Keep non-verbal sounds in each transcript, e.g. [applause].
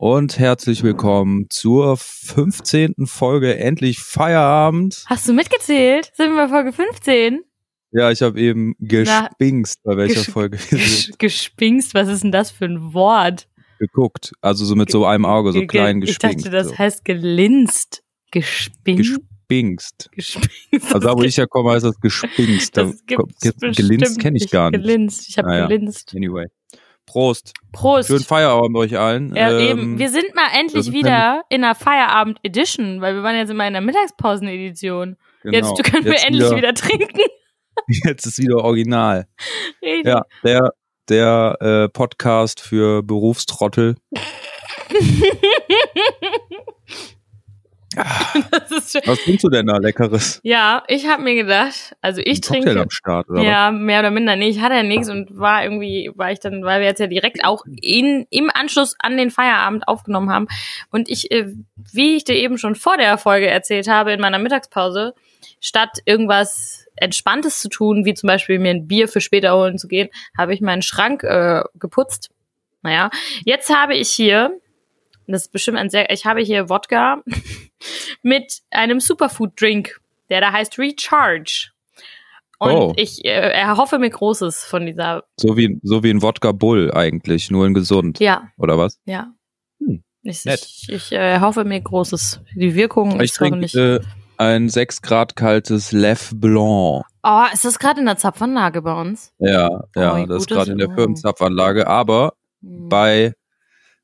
und herzlich willkommen zur 15. Folge Endlich Feierabend. Hast du mitgezählt? Sind wir bei Folge 15? Ja, ich habe eben gespingst, bei welcher ges Folge wir sind. gespingst, was ist denn das für ein Wort? Geguckt. Also so mit so einem Auge, so Ge- klein Ich gespingst. dachte, das so. heißt gelinst. Gespingst? Gespingst. Gespingst. Also da, wo ich ja komme, heißt das gespingst. Da das gibt's gelinst kenne ich gar nicht. Gelinst. Ich habe Naja. gelinst. Anyway. Prost. Prost. Schönen Feierabend euch allen. ja, Ähm, eben. Wir sind mal endlich wieder in der Feierabend-Edition, weil wir waren jetzt immer in der Mittagspausen-Edition. genau. Jetzt können wir Jetzt endlich wieder, trinken. [laughs] Jetzt ist wieder original. Richtig. Ja, der, der äh, Podcast für Berufstrottel. [laughs] [laughs] Das ist schon, Was trinkst du denn da Leckeres? ja, ich habe mir gedacht, also ich Ein Cocktail trinke. am Start, oder Ja, mehr oder minder. Nee, ich hatte ja nichts und war irgendwie, war ich dann, weil wir jetzt ja direkt auch in, im Anschluss an den Feierabend aufgenommen haben. Und ich, äh, wie ich dir eben schon vor der Folge erzählt habe, in meiner Mittagspause, statt irgendwas Entspanntes zu tun, wie zum Beispiel mir ein Bier für später holen zu gehen, habe ich meinen Schrank äh, geputzt. Naja, jetzt habe ich hier, das ist bestimmt ein sehr, ich habe hier Wodka [laughs] mit einem Superfood-Drink, der da heißt Recharge. Und Oh. ich äh, erhoffe mir Großes von dieser. So wie, so wie ein Wodka Bull eigentlich, nur in gesund. Ja, Oder was? ja. Hm, Ich, nett. ich, ich äh, erhoffe mir Großes. Die Wirkung Ich ist trinke äh, ein 6 Grad kaltes Lef Blanc. Oh, ist das gerade in der Zapfanlage bei uns? Ja, ja, Oh, das ist gerade in der. Firmenzapfanlage, aber Hm. bei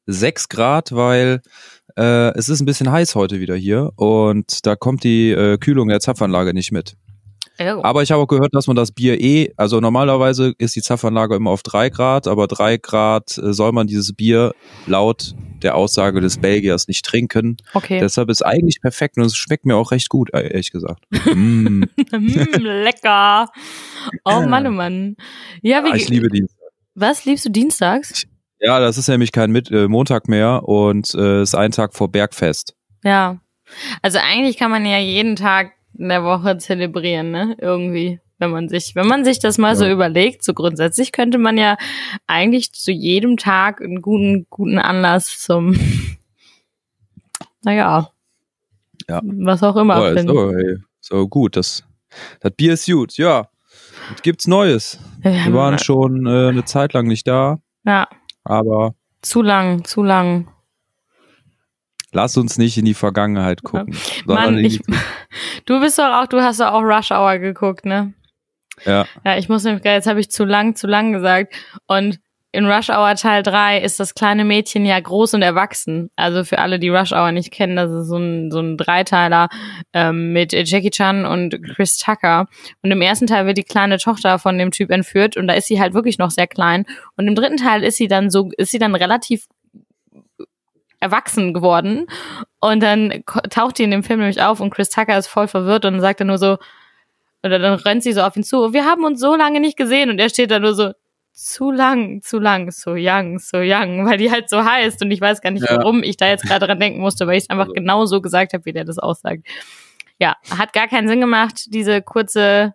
6 Grad, weil äh, es ist ein bisschen heiß heute wieder hier und da kommt die äh, Kühlung der Zapfanlage nicht mit. Ja, Aber ich habe auch gehört, dass man das Bier eh, also normalerweise ist die Zapfanlage immer auf drei Grad, aber drei Grad äh, soll man dieses Bier laut der Aussage des Belgiers nicht trinken. okay. Deshalb ist eigentlich perfekt und es schmeckt mir auch recht gut, äh, ehrlich gesagt. [laughs] mm, Hm, lecker. Oh Mann, oh Mann. Ja, wie ja, ich liebe die. Was liebst du dienstags? Ja, das ist nämlich kein Mit äh, Montag mehr und äh, ist ein Tag vor Bergfest. Ja. Also eigentlich kann man ja jeden Tag in der Woche zelebrieren, ne? Irgendwie. Wenn man sich, wenn man sich das mal so Ja. überlegt, so grundsätzlich könnte man ja eigentlich zu jedem Tag einen guten, guten Anlass zum, [laughs] naja. Ja. Was auch immer Oh, finden. so, ey, so gut, das, das Bier ist gut, ja. Was gibt's Neues? Wir waren schon äh, eine Zeit lang nicht da, ja, aber zu lang, zu lang. lass uns nicht in die Vergangenheit gucken. sondern Mann, ich, [laughs] du bist doch auch, du hast doch auch Rush Hour geguckt, ne? Ja, Ja, ich muss nämlich, jetzt habe ich zu lang, zu lang gesagt. Und in Rush Hour Teil 3 ist das kleine Mädchen ja groß und erwachsen. Also für alle, die Rush Hour nicht kennen, das ist so ein, so ein Dreiteiler ähm, mit Jackie Chan und Chris Tucker. Und im ersten Teil wird die kleine Tochter von dem Typ entführt und da ist sie halt wirklich noch sehr klein. Und im dritten Teil ist sie dann so, ist sie dann relativ erwachsen geworden. Und dann taucht die in dem Film nämlich auf und Chris Tucker ist voll verwirrt und sagt dann nur so, oder dann rennt sie so auf ihn zu. Wir haben uns so lange nicht gesehen und er steht da nur so zu lang, zu lang, so young, so young, [laughs] weil die halt so heißt und ich weiß gar nicht, Ja. warum ich da jetzt gerade dran denken musste, weil ich es einfach genau so gesagt habe, wie der das aussagt. Ja, hat gar keinen Sinn gemacht, diese kurze,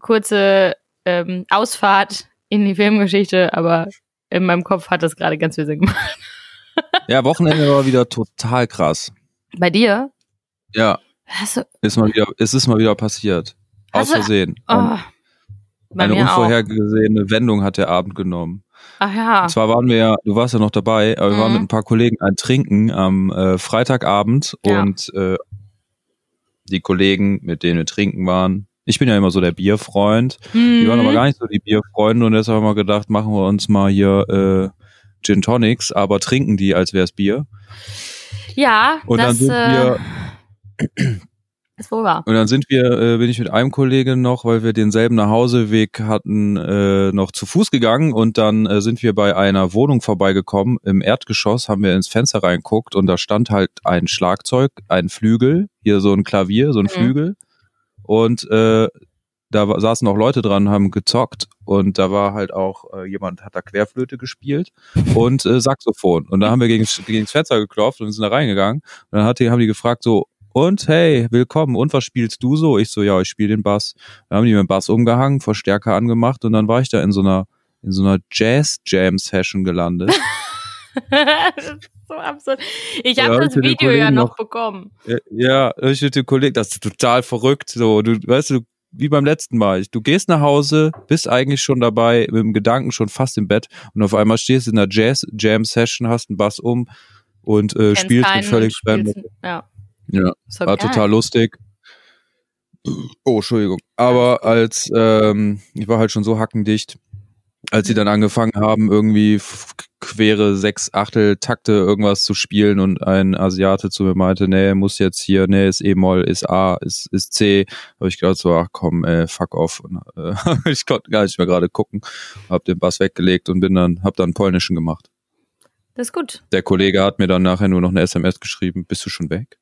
kurze ähm, Ausfahrt in die Filmgeschichte, aber in meinem Kopf hat das gerade ganz viel Sinn gemacht. [laughs] ja, Wochenende war wieder total krass. Bei dir? Ja, Hast du, ist mal wieder, es ist mal wieder passiert. Aus du- Versehen. oh, bei Eine mir auch. unvorhergesehene Wendung hat der Abend genommen. Ach ja. Und zwar waren wir ja, du warst ja noch dabei, aber wir waren Mhm. mit ein paar Kollegen ein Trinken am äh, Freitagabend Ja. und äh, die Kollegen, mit denen wir trinken waren, ich bin ja immer so der Bierfreund, die waren Mhm. aber gar nicht so die Bierfreunde und deshalb haben wir gedacht, machen wir uns mal hier äh, Gin Tonics, aber trinken die, als wäre es Bier. Ja, Und das dann sind äh, wir [clears throat] ist wohl wahr. Und dann sind wir, äh, bin ich mit einem Kollegen noch, weil wir denselben Nachhauseweg hatten, äh, noch zu Fuß gegangen und dann äh, sind wir bei einer Wohnung vorbeigekommen. Im Erdgeschoss haben wir ins Fenster reinguckt und da stand halt ein Schlagzeug, ein Flügel, hier so ein Klavier, so ein Mhm. Flügel. Und äh, da saßen auch Leute dran, haben gezockt und da war halt auch äh, jemand, hat da Querflöte gespielt und äh, Saxophon. Und da haben wir gegen, gegen das Fenster geklopft und sind da reingegangen. Und dann hat die, haben die gefragt so, und hey, willkommen. Und was spielst du so? Ich so, ja, ich spiele den Bass. Dann haben die mir den Bass umgehangen, Verstärker angemacht und dann war ich da in so einer in so einer Jazz Jam Session gelandet. [laughs] So absurd. Ich habe Ja, das Video ja noch noch- bekommen. Ja, Ja, ich mit dem Kollegen, das ist total verrückt. So, du weißt du, wie beim letzten Mal. Du gehst nach Hause, bist eigentlich schon dabei, mit dem Gedanken schon fast im Bett und auf einmal stehst du in einer Jazz Jam Session, hast einen Bass um und äh, spielst mit völlig fremden. Ja. Ja, doch war geil. total lustig. Oh, Entschuldigung. Aber als ähm, ich war halt schon so hackendicht, als sie dann angefangen haben, irgendwie quere sechs Achtel Takte irgendwas zu spielen und ein Asiate zu mir meinte, nee, muss jetzt hier, nee, ist E-Moll, ist A, ist, ist C, habe ich gedacht so, ach komm, äh, fuck off. Und, äh, [laughs] ich konnte gar nicht mehr gerade gucken, hab den Bass weggelegt und bin dann, hab dann polnischen gemacht. Das ist gut. Der Kollege hat mir dann nachher nur noch eine SMS geschrieben, bist du schon weg?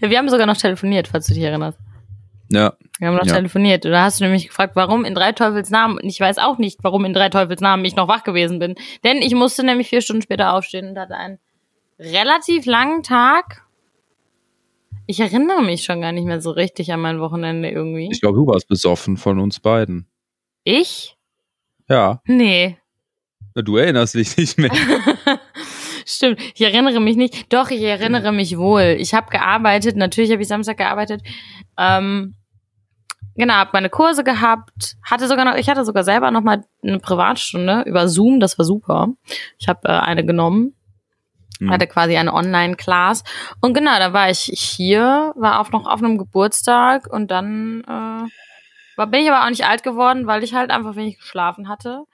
Ja, wir haben sogar noch telefoniert, falls du dich erinnerst. Ja, Wir haben noch Ja. telefoniert. Und da hast du nämlich gefragt, warum in drei Teufels Namen. Und ich weiß auch nicht, warum in drei Teufels Namen ich noch wach gewesen bin. Denn ich musste nämlich vier Stunden später aufstehen und hatte einen relativ langen Tag. Ich erinnere mich schon gar nicht mehr so richtig an mein Wochenende irgendwie. ich glaube, du warst besoffen von uns beiden. Ich? Ja, Nee. du erinnerst dich nicht mehr. [laughs] Stimmt, ich erinnere mich nicht. Doch, ich erinnere mich wohl. Ich habe gearbeitet, natürlich habe ich Samstag gearbeitet. Ähm, genau, habe meine Kurse gehabt, hatte sogar noch, ich hatte sogar selber noch mal eine Privatstunde über Zoom, das war super. Ich habe äh, eine genommen, Hm. hatte quasi eine Online-Class und genau, da war ich hier, war auch noch auf einem Geburtstag und dann äh, war, bin ich aber auch nicht alt geworden, weil ich halt einfach wenig geschlafen hatte.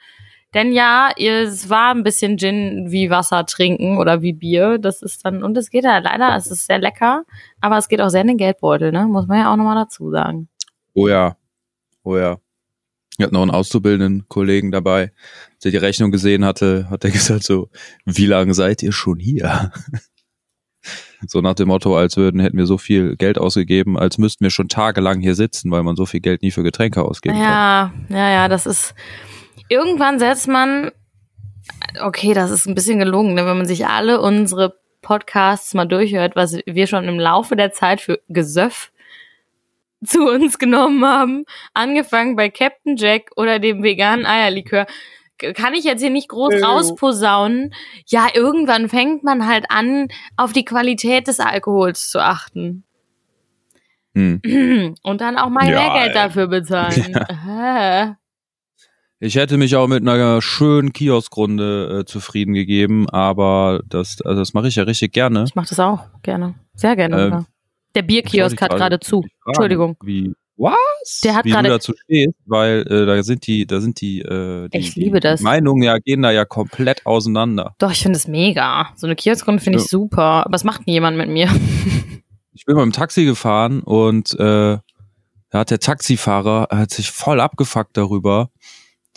Denn ja, es war ein bisschen Gin wie Wasser trinken oder wie Bier. Das ist dann, und es geht ja leider, es ist sehr lecker, aber es geht auch sehr in den Geldbeutel, ne? Muss man ja auch nochmal dazu sagen. Oh ja, oh ja. Ich hatte noch einen auszubildenden Kollegen dabei, der die Rechnung gesehen hatte, hat er [laughs] gesagt so, wie lange seid ihr schon hier? [laughs] So nach dem Motto, als würden, hätten wir so viel Geld ausgegeben, als müssten wir schon tagelang hier sitzen, weil man so viel Geld nie für Getränke ausgeben kann. Ja, ja, ja, das ist, irgendwann setzt man, okay, das ist ein bisschen gelogen, ne? wenn man sich alle unsere Podcasts mal durchhört, was wir schon im Laufe der Zeit für Gesöff zu uns genommen haben, angefangen bei Captain Jack oder dem veganen Eierlikör, kann ich jetzt hier nicht groß Ew. rausposaunen. Ja, irgendwann fängt man halt an, auf die Qualität des Alkohols zu achten. Hm. [clears throat] Und dann auch mal Ja, mehr Geld ey. dafür bezahlen. [laughs] Hä? Ich hätte mich auch mit einer schönen Kioskrunde äh, zufrieden gegeben, aber das, also das mache ich ja richtig gerne. Ich mache das auch gerne. Sehr gerne. Ähm. Der Bierkiosk hat gerade zu. fragen, Entschuldigung. Wie, was? Der hat wie gerade- du dazu stehst, weil äh, da sind die, da sind die, äh, die, Ich liebe das. die Meinungen ja gehen da ja komplett auseinander. Doch, ich finde es mega. So eine Kioskrunde finde ich super. Aber es macht nie jemand mit mir. [laughs] Ich bin beim Taxi gefahren und äh, da hat der Taxifahrer hat sich voll abgefuckt darüber,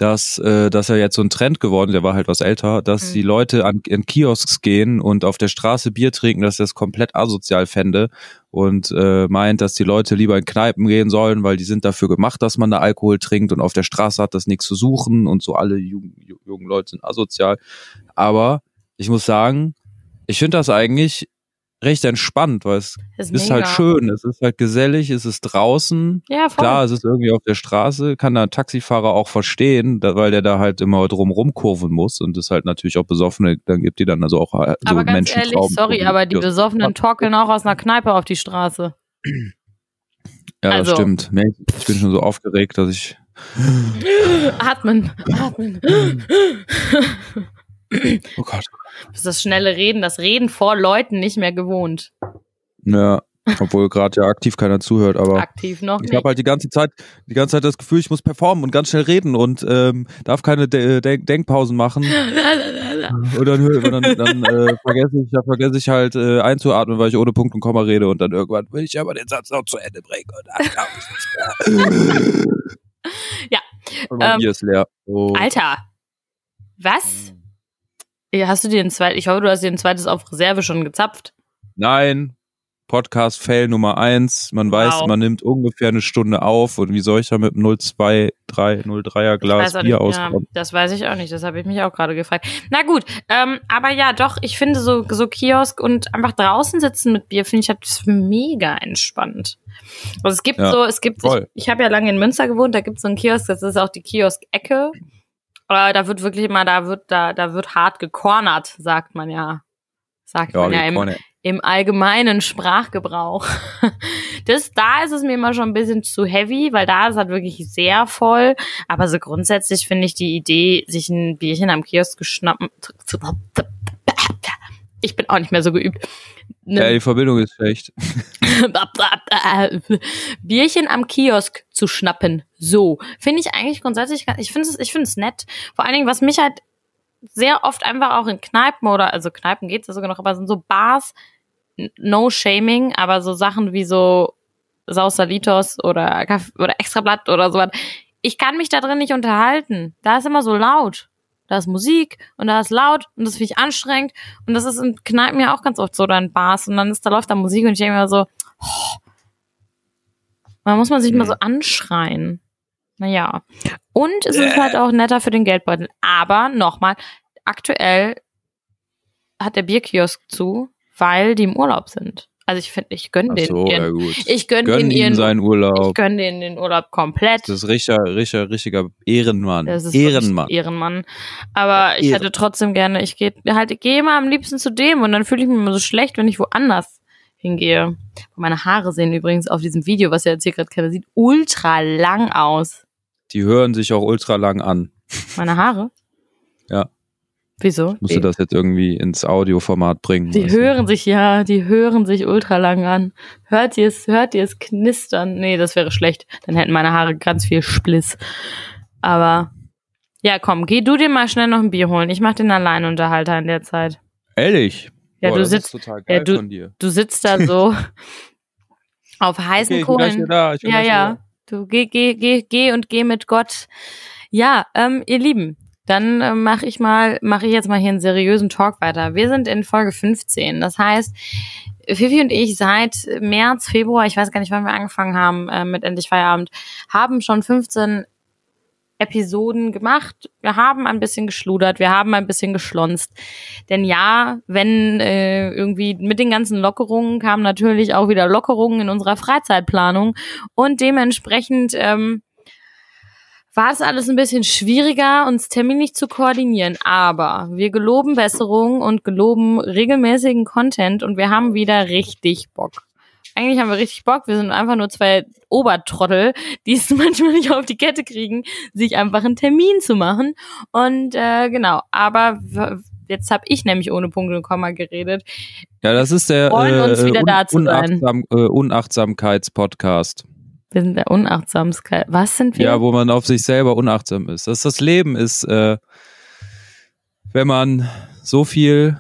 dass, äh, dass er jetzt so ein Trend geworden, der war halt was älter, dass Mhm. die Leute an, an Kiosks gehen und auf der Straße Bier trinken, dass er das komplett asozial fände und äh, meint, dass die Leute lieber in Kneipen gehen sollen, weil die sind dafür gemacht, dass man da Alkohol trinkt und auf der Straße hat das nichts zu suchen und so alle jungen, jungen Leute sind asozial. Aber ich muss sagen, ich finde das eigentlich recht entspannt, weil es Das ist halt schön, es ist halt gesellig, es ist draußen. Ja, voll. Klar, es ist irgendwie auf der Straße, kann der Taxifahrer auch verstehen, da, weil der da halt immer drum rumkurven muss und ist halt natürlich auch besoffen, dann gibt die dann also auch äh, so aber ganz Menschen ehrlich, sorry, aber die Besoffenen torkeln auch aus einer Kneipe auf die Straße. Ja, das also- stimmt. Nee, Ich bin schon so aufgeregt, dass ich Atmen, atmen. [laughs] [clears throat] oh Gott. Das ist das schnelle Reden, das Reden vor Leuten nicht mehr gewohnt. Ja, obwohl gerade ja aktiv keiner zuhört, aber Aktiv noch ich habe halt die ganze Zeit, die ganze Zeit das Gefühl, ich muss performen und ganz schnell reden und ähm, darf keine De De Denkpausen machen. [laughs] Und dann, und dann, dann äh, vergesse ich, ja, vergesse ich halt äh, einzuatmen, weil ich ohne Punkt und Komma rede und dann irgendwann will ich aber den Satz noch zu Ende bringen und dann ich nicht mehr. [laughs] Ja, Und mein ähm, ist leer. Oh. Alter. Was? Ja, Hast du dir ein zweites, ich hoffe, du hast dir ein zweites auf Reserve schon gezapft. Nein, Podcast-Fail Nummer eins. Man weiß, Wow. man nimmt ungefähr eine Stunde auf und wie soll ich da mit einem 0,23, 0,3er Ich Glas Bier nicht, ja, auskommen? das weiß ich auch nicht, das habe ich mich auch gerade gefragt. Na gut, ähm, aber ja, doch, ich finde so, so Kiosk und einfach draußen sitzen mit Bier, finde ich halt mega entspannt. Also es gibt Ja, so, es gibt, ich, voll. ich habe ja lange in Münster gewohnt, da gibt es so einen Kiosk, das ist auch die Kiosk-Ecke. Äh, da wird wirklich immer, da wird, da, da wird hart gekornert, sagt man ja. Sagt man ja im, im allgemeinen Sprachgebrauch. Das, da ist es mir immer schon ein bisschen zu heavy, weil da ist halt wirklich sehr voll. Aber so grundsätzlich finde ich die Idee, sich ein Bierchen am Kiosk geschnappen. Ich bin auch nicht mehr so geübt. Ne- ja, die Verbindung ist schlecht. [laughs] Bierchen am Kiosk zu schnappen. So. Finde ich eigentlich grundsätzlich, ich finde es, ich finde es nett. Vor allen Dingen, was mich halt sehr oft einfach auch in Kneipen oder, also Kneipen geht's ja sogar noch, aber sind so Bars, no shaming, aber so Sachen wie so Sausalitos oder, Kaff- oder Extrablatt oder sowas. Ich kann mich da drin nicht unterhalten. Da ist immer so laut. Da ist Musik und da ist laut und das finde ich anstrengend. Und das ist in Kneipen ja auch ganz oft so in Bars und dann ist da läuft da Musik und ich denke mir so, oh, man muss man sich mal so anschreien. Naja. Und es ist halt auch netter für den Geldbeutel. Aber nochmal, aktuell hat der Bierkiosk zu, weil die im Urlaub sind. Also ich finde, ich gönne den so, ihren, ja gut. ich gönne Gönn den ihm ihren, seinen ich Urlaub. gönne denen den Urlaub komplett. Das ist richtiger, richtiger, richtiger Ehrenmann. Das ist Ehrenmann. Ehrenmann. Aber ich Ehren. hätte trotzdem gerne, ich gehe halt, ich gehe immer am liebsten zu dem und dann fühle ich mich immer so schlecht, wenn ich woanders hingehe. Meine Haare sehen übrigens auf diesem Video, was ihr jetzt hier gerade kennt, sieht ultra lang aus. Die hören sich auch ultra lang an. Meine Haare? Wieso? Ich musste das jetzt irgendwie ins Audioformat bringen. die hören sich, ja, die hören sich ultra lang an. Hört ihr es, hört ihr es knistern? Nee, das wäre schlecht. Dann hätten meine Haare ganz viel Spliss. Aber, ja, komm, geh du dir mal schnell noch ein Bier holen. Ich mach den Alleinunterhalter in der Zeit. Ehrlich? Ja, Boah, du sitzt- ja, du- von dir. Du sitzt da so [laughs] auf heißen Okay, Kohlen. da. Ja, ja. wieder Du geh, geh, geh, geh und geh mit Gott. Ja, ähm, ihr Lieben, dann äh, mache ich mal, mache ich jetzt mal hier einen seriösen Talk weiter. Wir sind in Folge 15. Das heißt, Fifi und ich seit März, Februar, ich weiß gar nicht, wann wir angefangen haben äh, mit Endlich Feierabend, haben schon 15 Episoden gemacht. Wir haben ein bisschen geschludert, wir haben ein bisschen geschlonzt. Denn ja, wenn äh, irgendwie mit den ganzen Lockerungen kamen natürlich auch wieder Lockerungen in unserer Freizeitplanung und dementsprechend ähm, war es alles ein bisschen schwieriger, uns terminlich zu koordinieren. Aber wir geloben Besserung und geloben regelmäßigen Content und wir haben wieder richtig Bock. Eigentlich haben wir richtig Bock. Wir sind einfach nur zwei Obertrottel, die es [laughs] manchmal nicht auf die Kette kriegen, sich einfach einen Termin zu machen. Und äh, genau, aber jetzt habe ich nämlich ohne Punkt und Komma geredet. Ja, das ist der äh, sein. Unachtsam, äh, Unachtsamkeitspodcast. Wir sind der Unachtsamkeit. Was sind wir? Ja, wo man auf sich selber unachtsam ist. Das, das Leben ist, äh, wenn man so viel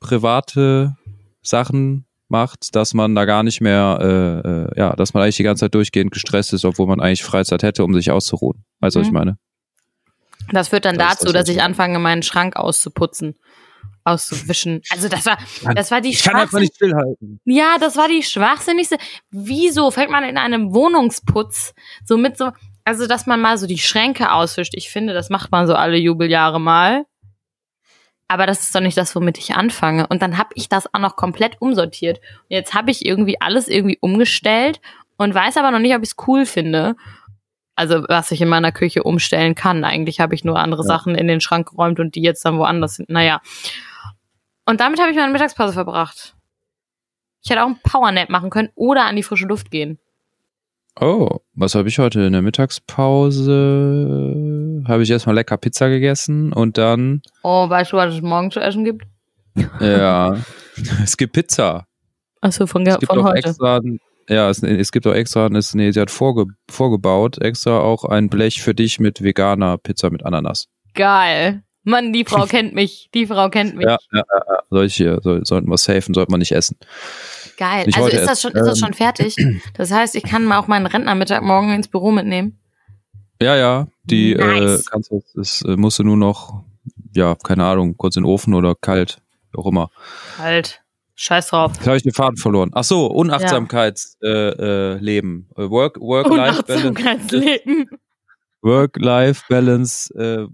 private Sachen macht, dass man da gar nicht mehr, äh, äh, ja, dass man eigentlich die ganze Zeit durchgehend gestresst ist, obwohl man eigentlich Freizeit hätte, um sich auszuruhen. Weißt du, was ich Mhm. meine? Das führt dann Das dazu, das, dass ich- anfange, meinen Schrank auszuputzen, auszuwischen. Also das war, das war die Ich kann einfach nicht stillhalten. Ja, das war die schwachsinnigste. Wieso fängt man in einem Wohnungsputz so mit so, also dass man mal so die Schränke auswischt? Ich finde, das macht man so alle Jubeljahre mal. Aber das ist doch nicht das, womit ich anfange. Und dann habe ich das auch noch komplett umsortiert. Und jetzt habe ich irgendwie alles irgendwie umgestellt und weiß aber noch nicht, ob ich es cool finde. Also was ich in meiner Küche umstellen kann. Eigentlich habe ich nur andere Ja. Sachen in den Schrank geräumt und die jetzt dann woanders sind. Naja. Und damit habe ich meine Mittagspause verbracht. Ich hätte auch einen Powernap machen können oder an die frische Luft gehen. Oh, was habe ich heute in der Mittagspause? Habe ich erstmal lecker Pizza gegessen und dann, Oh, weißt du, was es morgen zu essen gibt? ja, [laughs] es gibt Pizza. Achso, von, Es gibt von auch heute. extra, ja, es, es gibt auch extra, es, nee, sie hat vorge, vorgebaut, extra auch ein Blech für dich mit veganer Pizza mit Ananas. Geil. Mann, die Frau [laughs] kennt mich. Die Frau kennt mich. Ja, ja, ja, ja. Solche soll, sollten wir safen, sollte man nicht essen. Geil. Nicht Also ist das, schon, ist das Ähm. schon fertig? [clears throat] Das heißt, ich kann mal auch meinen Rentnermittag morgen ins Büro mitnehmen. Ja, ja, die Nice. äh, kannst du, das äh, musst du nur noch, ja, keine Ahnung, kurz in den Ofen oder kalt, wie auch immer. Halt. Scheiß drauf. Jetzt habe ich den Faden verloren. Ach so, Unachtsamkeitsleben. Äh, äh, Leben. Äh, Work, Work-Life-Balance. Unachtsamkeitsleben. Work-Life-Balance äh,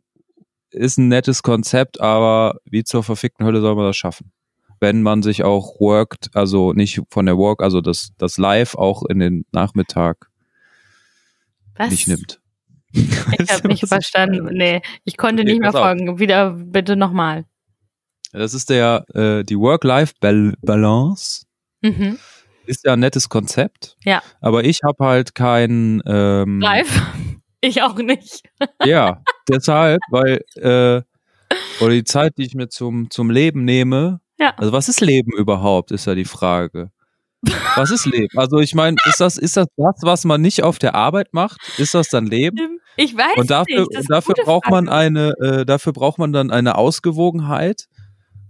ist ein nettes Konzept, aber wie zur verfickten Hölle soll man das schaffen? Wenn man sich auch workt, also nicht von der Work, also das, das Live auch in den Nachmittag Was? nicht nimmt. Ich habe [laughs] nicht verstanden. Nee, ich konnte Okay, nicht mehr pass auf. folgen. Wieder bitte nochmal. Das ist der, äh, die Work-Life-Balance. Mhm. Ist ja ein nettes Konzept. Ja. Aber ich habe halt kein, ähm, Live? Ich auch nicht. [laughs] Ja, deshalb, weil, äh, oder die Zeit, die ich mir zum, zum Leben nehme, Ja. also was ist Leben überhaupt, ist ja die Frage. Was ist Leben? Also ich meine, ist das, ist das das, was man nicht auf der Arbeit macht? Ist das dann Leben? Ich weiß Und dafür, nicht. Und dafür braucht man Frage. eine, äh, dafür braucht man dann eine Ausgewogenheit.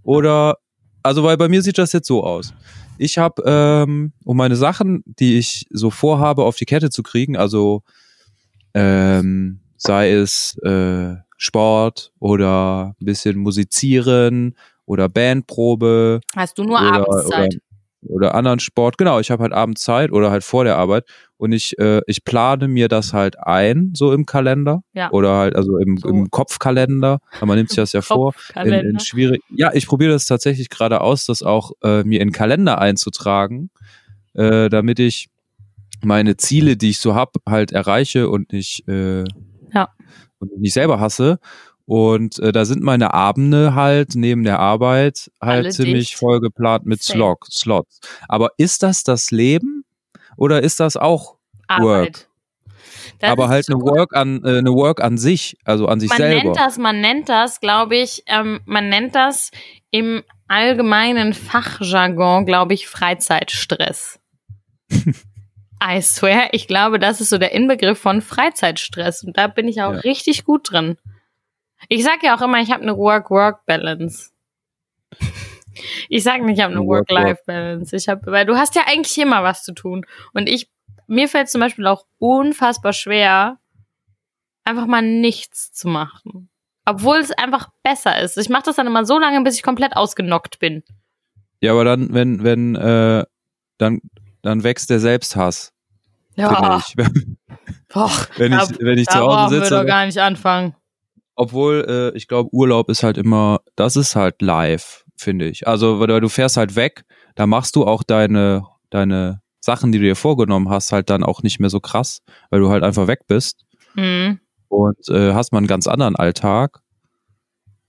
Oder, also weil bei mir sieht das jetzt so aus. Ich habe, ähm, um meine Sachen, die ich so vorhabe, auf die Kette zu kriegen, also ähm, sei es äh, Sport oder ein bisschen musizieren oder Bandprobe Hast du nur oder, Abendszeit? Oder, oder anderen Sport. Genau, ich habe halt abends Zeit oder halt vor der Arbeit und ich, äh, ich plane mir das halt ein, so im Kalender. Ja. Oder halt, also im, So. im Kopfkalender. Aber man nimmt sich das ja [laughs] vor. In, in schwierig. Ja, ich probiere das tatsächlich gerade aus, das auch äh, mir in Kalender einzutragen, äh, damit ich meine Ziele, die ich so hab, halt erreiche und nicht, äh, Ja. und nicht selber hasse. Und äh, da sind meine Abende halt neben der Arbeit halt Alle ziemlich dicht. voll geplant mit. Slot, Slots. Aber ist das das Leben oder ist das auch Arbeit. Das aber halt eine. Work an äh, eine Work an sich, also an sich man selber? nennt das, man nennt das, glaube ich, ähm, man nennt das im allgemeinen Fachjargon, glaube ich, Freizeitstress. I swear, ich glaube, das ist so der Inbegriff von Freizeitstress und da bin ich auch Ja. richtig gut drin. Ich sage ja auch immer, ich habe eine Work-Work-Balance. Ich sage nicht, ich habe eine. Work-Life-Balance. Ich habe, weil du hast ja eigentlich immer was zu tun und ich mir fällt zum Beispiel auch unfassbar schwer, einfach mal nichts zu machen. Obwohl es einfach besser ist. Ich mache das dann immer so lange, bis ich komplett ausgenockt bin. Ja, aber dann, wenn, wenn, äh, dann, dann wächst der Selbsthass, finde [laughs] ich. Och, wenn ich, da, wenn ich zu Hause brauchen wir sitze. doch gar nicht anfangen. Obwohl, äh, ich glaube, Urlaub ist halt immer, das ist halt live, finde ich. Also, weil du fährst halt weg, da machst du auch deine, deine Sachen, die du dir vorgenommen hast, halt dann auch nicht mehr so krass, weil du halt einfach weg bist Hm. und äh, hast mal einen ganz anderen Alltag.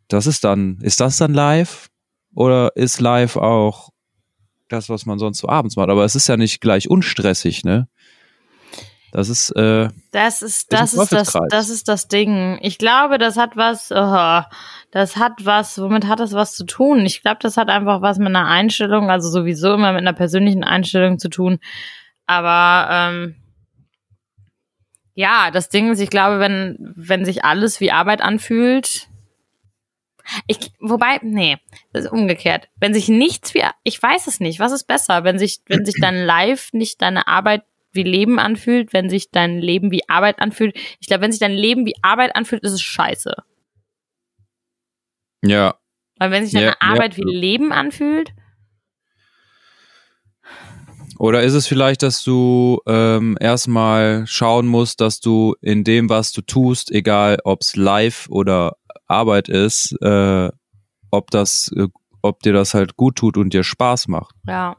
Das ist dann, ist das dann live? Oder ist live auch das, was man sonst so abends macht? Aber es ist ja nicht gleich unstressig, ne? Das ist, äh, Das ist, das ist das, das ist das Ding. Ich glaube, das hat was, oh, das hat was, womit hat das was zu tun? Ich glaube, das hat einfach was mit einer Einstellung, also sowieso immer mit einer persönlichen Einstellung zu tun. Aber, ähm, ja, das Ding ist, ich glaube, wenn, wenn sich alles wie Arbeit anfühlt, ich, wobei, nee, das ist umgekehrt. Wenn sich nichts wie, ich weiß es nicht, was ist besser, wenn sich, wenn sich dein Live nicht deine Arbeit wie Leben anfühlt, wenn sich dein Leben wie Arbeit anfühlt. Ich glaube, wenn sich dein Leben wie Arbeit anfühlt, ist es scheiße. ja, Weil wenn sich Ja, deine ja. Arbeit wie Leben anfühlt, Oder ist es vielleicht, dass du ähm, erstmal schauen musst, dass du in dem, was du tust, egal ob es live oder Arbeit ist, äh, ob das, äh, ob dir das halt gut tut und dir Spaß macht. ja,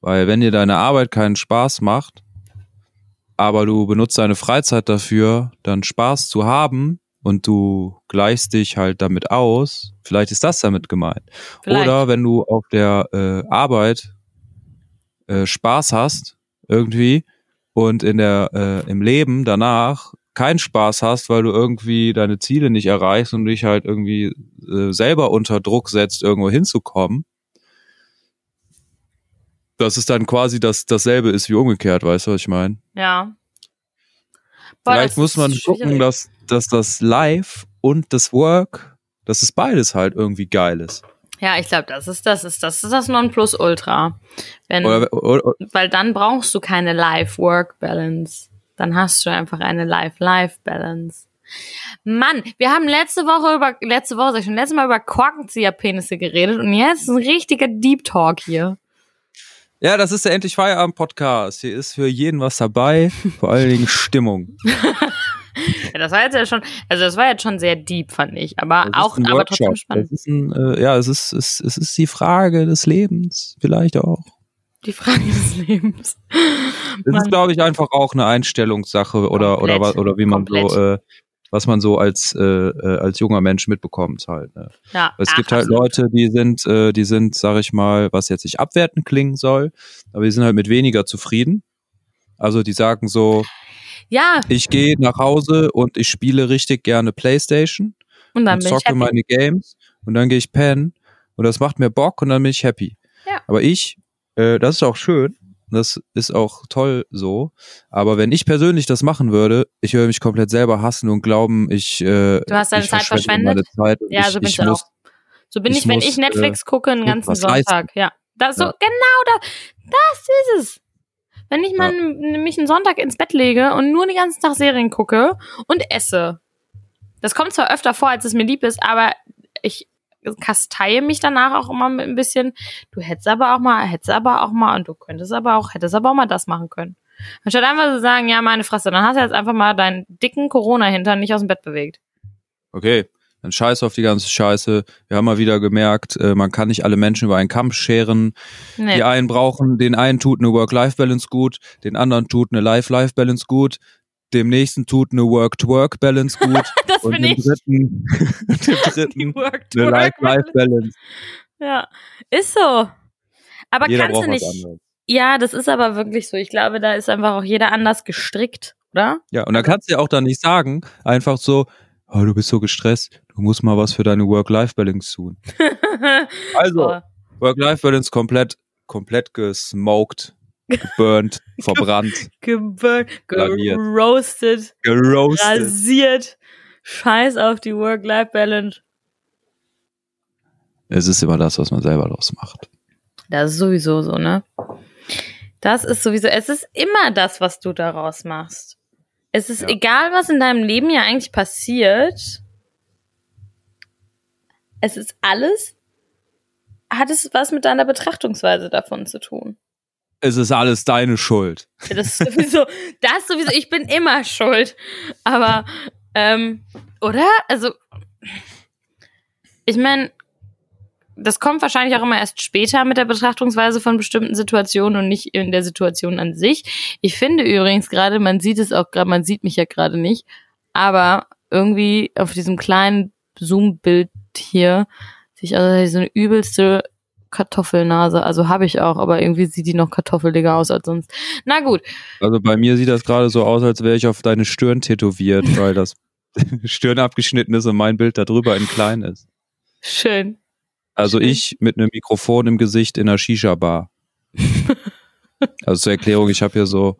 Weil wenn dir deine Arbeit keinen Spaß macht, aber du benutzt deine Freizeit dafür, dann Spaß zu haben und du gleichst dich halt damit aus, vielleicht ist das damit gemeint. vielleicht. Oder wenn du auf der äh, Arbeit äh, Spaß hast, irgendwie, und in der, äh, im Leben danach keinen Spaß hast, weil du irgendwie deine Ziele nicht erreichst und dich halt irgendwie äh, selber unter Druck setzt, irgendwo hinzukommen. Dass es dann quasi das, dasselbe ist wie umgekehrt, weißt du, was ich meine? ja. Boah, Vielleicht muss man schwierig. gucken, dass, dass das Live und das Work, dass es beides halt irgendwie geil ist. Ja, ich glaube, das ist das ist das ist das Nonplusultra. Wenn Oder, oder, weil dann brauchst du keine Life-Work-Balance. Dann hast du einfach eine Life-Life-Balance. Mann, wir haben letzte Woche über, letzte Woche, sag ich schon, letztes Mal über Korkenzieher-Penisse geredet und jetzt ist ein richtiger Deep Talk hier. Ja, das ist der Endlich Feierabend Podcast. Hier ist für jeden was dabei, vor allen Dingen Stimmung. [laughs] Ja, das war jetzt ja schon, also das war jetzt schon sehr deep, fand ich. Aber auch, aber trotzdem spannend. Ein, äh, ja, es ist, es, es ist die Frage des Lebens, vielleicht auch. Die Frage des [laughs] Lebens. Das Man- ist, glaube ich, einfach auch eine Einstellungssache oder oder Komplett. oder wie man Komplett. so äh, was man so als äh, äh, als junger Mensch mitbekommt halt. Ne? ja, Es ach, gibt halt absolut. Leute, die sind, äh, die sind, sag ich mal, was jetzt nicht abwertend klingen soll, aber die sind halt mit weniger zufrieden. Also die sagen so, Ja, ich gehe nach Hause und ich spiele richtig gerne Playstation und dann und zocke meine Games und dann gehe ich pennen und das macht mir Bock und dann bin ich happy. Ja. Aber ich, äh, das ist auch schön, das ist auch toll so, aber wenn ich persönlich das machen würde, ich würde mich komplett selber hassen und glauben, ich äh, Du hast deine ich Zeit verschwende verschwendet? Meine Zeit Ja, ich, so bin ich ich muss, auch. So bin ich, ich wenn muss, ich Netflix gucke einen ganzen Sonntag. Ja. Das so, Ja. genau das, das ist es. Wenn ich mal mich einen Sonntag ins Bett lege und nur den ganzen Tag Serien gucke und esse. Das kommt zwar öfter vor, als es mir lieb ist, aber ich kasteie mich danach auch immer mit ein bisschen, du hättest aber auch mal, hättest aber auch mal und du könntest aber auch, hättest aber auch mal das machen können. Anstatt einfach zu sagen, ja, meine Fresse, dann hast du jetzt einfach mal deinen dicken Corona-Hintern nicht aus dem Bett bewegt. okay, dann scheiß auf die ganze Scheiße. Wir haben mal wieder gemerkt, äh, man kann nicht alle Menschen über einen Kamm scheren. Nee. Die einen brauchen, den einen tut eine Work-Life-Balance gut, den anderen tut eine Life-Life-Balance gut, dem nächsten tut eine Work-to-Work-Balance gut [laughs] das und bin dem ich. dritten, [laughs] dem [laughs] dritten Work eine Life-Life-Balance. Ja, ist so. Aber Jeder kannst du nicht. Ja, das ist aber wirklich so. Ich glaube, da ist einfach auch jeder anders gestrickt, oder? Ja, und dann kannst du ja auch dann nicht sagen, einfach so, oh, du bist so gestresst, du musst mal was für deine Work-Life-Balance tun. Also, So. Work-Life-Balance komplett, komplett gesmoked, geburnt, [laughs] verbrannt, Geburnt, geroastet, geroastet. rasiert. Scheiß auf die Work-Life-Balance. Es ist immer das, was man selber draus macht. Das ist sowieso so, ne? Das ist sowieso, es ist immer das, was du daraus machst. Es ist Ja. egal, was in deinem Leben ja eigentlich passiert. Es ist alles, hat es was mit deiner Betrachtungsweise davon zu tun. Es ist alles deine Schuld. Das ist sowieso, [laughs] das ist sowieso, ich bin immer schuld. Aber, ähm, oder? Also, ich meine, das kommt wahrscheinlich auch immer erst später mit der Betrachtungsweise von bestimmten Situationen und nicht in der Situation an sich. Ich finde übrigens gerade, man sieht es auch gerade, man sieht mich ja gerade nicht, aber irgendwie auf diesem kleinen Zoom-Bild hier sich also so eine übelste Kartoffelnase. Also habe ich auch, aber irgendwie sieht die noch kartoffeliger aus als sonst. Na gut, Also bei mir sieht das gerade so aus, als wäre ich auf deine Stirn tätowiert, [laughs] weil das [laughs] Stirn abgeschnitten ist und mein Bild da drüber in klein ist. schön. Also Schön. ich mit einem Mikrofon im Gesicht in einer Shisha-Bar. [laughs] also zur Erklärung, ich habe hier so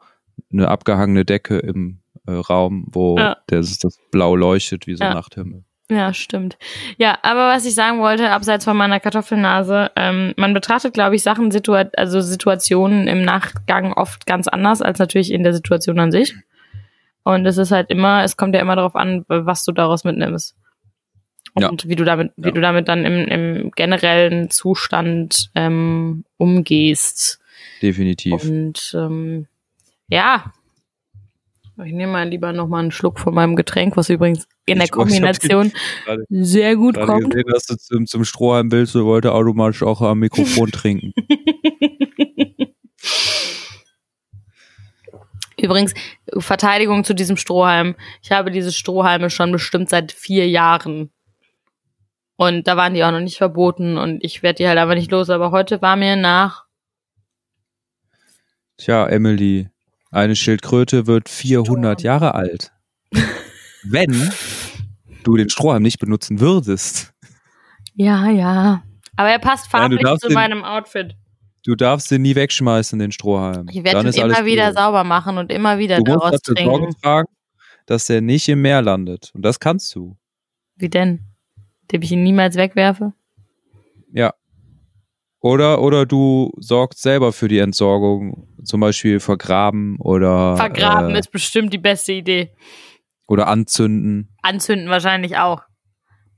eine abgehangene Decke im äh, Raum, wo Ja. das, das blau leuchtet wie so Ja. Nachthimmel. Ja, stimmt. Ja, aber was ich sagen wollte, abseits von meiner Kartoffelnase, ähm, man betrachtet, glaube ich, Sachen, Situa also Situationen im Nachgang oft ganz anders als natürlich in der Situation an sich. Und es ist halt immer, es kommt ja immer darauf an, was du daraus mitnimmst. Ja. Und wie du damit, wie Ja. du damit dann im, im generellen Zustand ähm, umgehst. Definitiv. Und ähm, ja, ich nehme mal lieber noch mal einen Schluck von meinem Getränk, was übrigens in der Ich weiß, [laughs] ich Kombination gerade- sehr gut Gerade kommt. gesehen, dass du zum, zum Strohhalm willst, du wollte automatisch auch am Mikrofon [laughs] trinken. Übrigens, Verteidigung zu diesem Strohhalm. Ich habe diese Strohhalme schon bestimmt seit vier Jahren. Und da waren die auch noch nicht verboten und ich werde die halt aber nicht los. Aber heute war mir nach, Tja, Emily, eine Schildkröte wird 400 Strohhalm. Jahre alt. [laughs] Wenn du den Strohhalm nicht benutzen würdest. ja, ja. Aber er passt Nein, farblich darfst zu den- meinem Outfit. Du darfst den nie wegschmeißen, den Strohhalm. Ich werde ihn immer wieder gut. sauber machen und immer wieder Du musst daraus Sorge trinken. tragen, dass der nicht im Meer landet. Und das kannst du. Wie denn? Indem ich ihn niemals wegwerfe? Ja. Oder, oder du sorgst selber für die Entsorgung. Zum Beispiel vergraben oder, Vergraben äh, ist bestimmt die beste Idee. oder anzünden. Anzünden wahrscheinlich auch.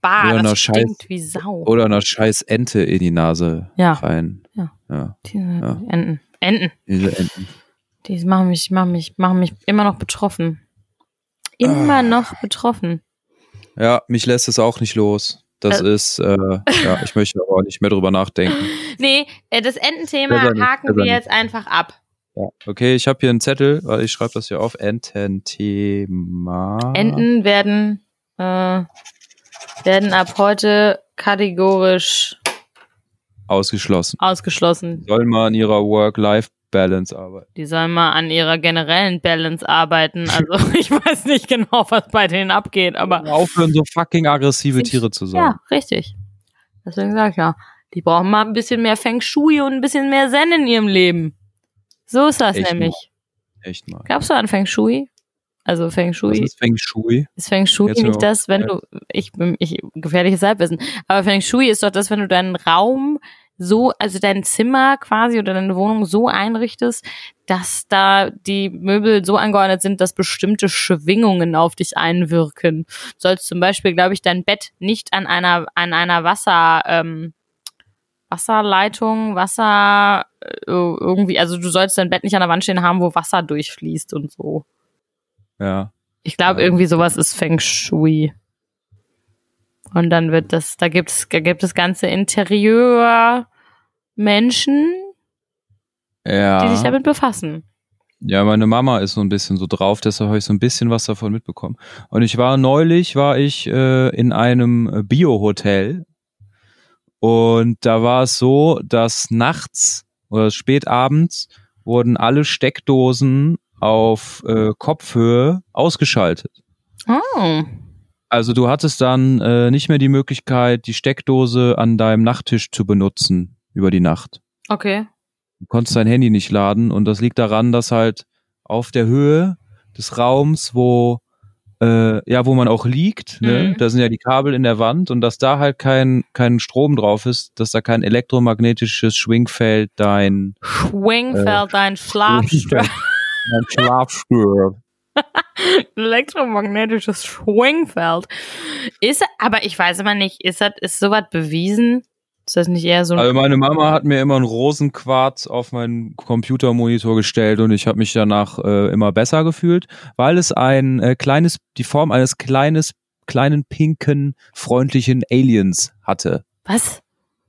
Bah, Oder das einer stinkt Scheiß- wie Sau. Oder einer scheiß Ente in die Nase Ja. rein. Ja. ja. Die Enten. Enten. Diese Enten. Die machen mich, machen mich, machen mich immer noch betroffen. Immer Ah. noch betroffen. Ja, mich lässt es auch nicht los. Das äh, ist, äh, ja, ich möchte aber nicht mehr drüber nachdenken. [laughs] Nee, äh, das Ententhema haken wir jetzt einfach ab. Ja, okay, ich habe hier einen Zettel, weil ich schreibe das hier auf. Ententhema. Enten werden, äh, werden ab heute kategorisch ausgeschlossen. Ausgeschlossen. Sollen mal an ihrer Work-Life-Balance arbeiten. Die sollen mal an ihrer generellen Balance arbeiten. Also [laughs] ich weiß nicht genau, was bei denen abgeht, aber. Aufhören, so fucking aggressive Tiere zu sein. Ja, richtig. Deswegen sag ich ja, die brauchen mal ein bisschen mehr Feng Shui und ein bisschen mehr Zen in ihrem Leben. So ist das Echt nämlich. Mal. Echt mal. Glaubst du an Feng Shui? Also Feng Shui. Was ist Feng Shui? Ist Feng Shui Jetzt nicht das, wenn du, ich, ich, gefährliches Halbwissen, aber Feng Shui ist doch das, wenn du deinen Raum so, also dein Zimmer quasi oder deine Wohnung so einrichtest, dass da die Möbel so angeordnet sind, dass bestimmte Schwingungen auf dich einwirken. Du sollst zum Beispiel, glaube ich, dein Bett nicht an einer, an einer Wasser, ähm, Wasserleitung, Wasser äh, irgendwie, also du sollst dein Bett nicht an der Wand stehen haben, wo Wasser durchfließt und so. Ja. Ich glaube, irgendwie sowas ist Feng Shui. Und dann wird das, da gibt es, da gibt es ganze Interieur Menschen, ja. die sich damit befassen. Ja, meine Mama ist so ein bisschen so drauf, deshalb habe ich so ein bisschen was davon mitbekommen. Und ich war neulich, war ich äh, in einem Bio-Hotel und da war es so, dass nachts oder spät abends wurden alle Steckdosen auf äh, Kopfhöhe ausgeschaltet. Oh. Also du hattest dann äh, nicht mehr die Möglichkeit, die Steckdose an deinem Nachttisch zu benutzen über die Nacht. Okay. Du konntest dein Handy nicht laden und das liegt daran, dass halt auf der Höhe des Raums, wo äh, ja, wo man auch liegt, ne? Mhm. da sind ja die Kabel in der Wand und dass da halt kein, kein Strom drauf ist, dass da kein elektromagnetisches Schwingfeld dein Schwingfeld, äh, dein Schlafstör. dein Schlafstör. [laughs] elektromagnetisches Schwingfeld. Ist, aber ich weiß immer nicht, ist das, ist sowas bewiesen? Ist das nicht eher so Also meine Mama hat mir immer einen Rosenquarz auf meinen Computermonitor gestellt und ich habe mich danach äh, immer besser gefühlt, weil es ein äh, kleines, die Form eines kleines, kleinen pinken, freundlichen Aliens hatte. Was?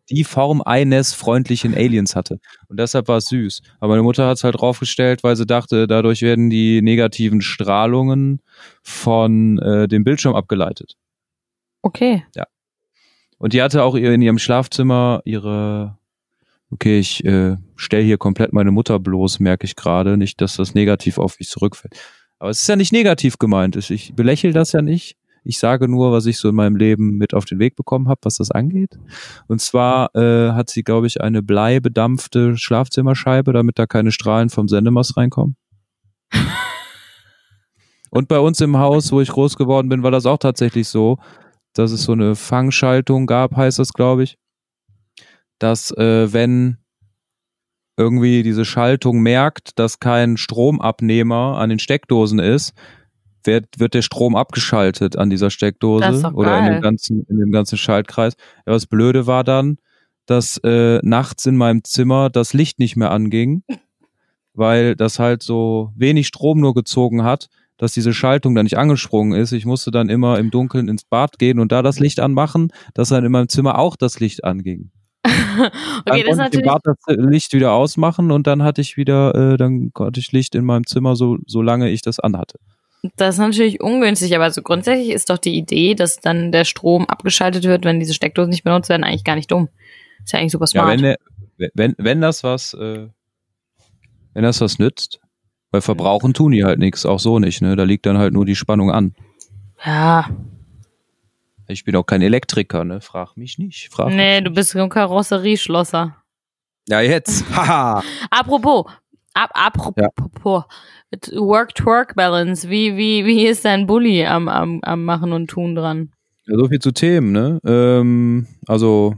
Die Form eines freundlichen Aliens hatte. Und deshalb war es süß. Aber meine Mutter hat es halt draufgestellt, weil sie dachte, dadurch werden die negativen Strahlungen von äh, dem Bildschirm abgeleitet. Okay. Ja. Und die hatte auch in ihrem Schlafzimmer ihre, okay, ich äh, stelle hier komplett meine Mutter bloß, merke ich gerade, nicht, dass das negativ auf mich zurückfällt. Aber es ist ja nicht negativ gemeint. Ich belächle das ja nicht. Ich sage nur, was ich so in meinem Leben mit auf den Weg bekommen habe, was das angeht. Und zwar äh, hat sie, glaube ich, eine bleibedampfte Schlafzimmerscheibe, damit da keine Strahlen vom Sendemast reinkommen. [laughs] Und bei uns im Haus, wo ich groß geworden bin, war das auch tatsächlich so dass es so eine Fangschaltung gab, heißt das, glaube ich, dass äh, wenn irgendwie diese Schaltung merkt, dass kein Stromabnehmer an den Steckdosen ist, wird, wird der Strom abgeschaltet an dieser Steckdose oder in dem ganzen, in dem ganzen Schaltkreis. Ja, was blöde war dann, dass äh, nachts in meinem Zimmer das Licht nicht mehr anging, [laughs] weil das halt so wenig Strom nur gezogen hat, dass diese Schaltung da nicht angesprungen ist. Ich musste dann immer im Dunkeln ins Bad gehen und da das Licht anmachen, dass dann in meinem Zimmer auch das Licht anging. [laughs] okay, dann das konnte ich im Bad das Licht wieder ausmachen und dann hatte ich wieder, äh, dann konnte ich Licht in meinem Zimmer, so solange ich das anhatte. Das ist natürlich ungünstig, aber so grundsätzlich ist doch die Idee, dass dann der Strom abgeschaltet wird, wenn diese Steckdosen nicht benutzt werden, eigentlich gar nicht dumm. Ist ja eigentlich super smart. Ja, wenn, wenn, wenn das was, äh, wenn das was nützt, weil verbrauchen tun die halt nichts, auch so nicht, ne? Da liegt dann halt nur die Spannung an. Ja. Ich bin auch kein Elektriker, ne? Frag mich nicht. Frag nee, mich du bist ein Karosserieschlosser. Ja, jetzt. [laughs] Haha. apropos, ab, apropos, ja. Work-to-Work-Balance. Wie, wie, wie ist dein Bully am, am, am Machen und Tun dran? Ja, so viel zu Themen, ne? Ähm, also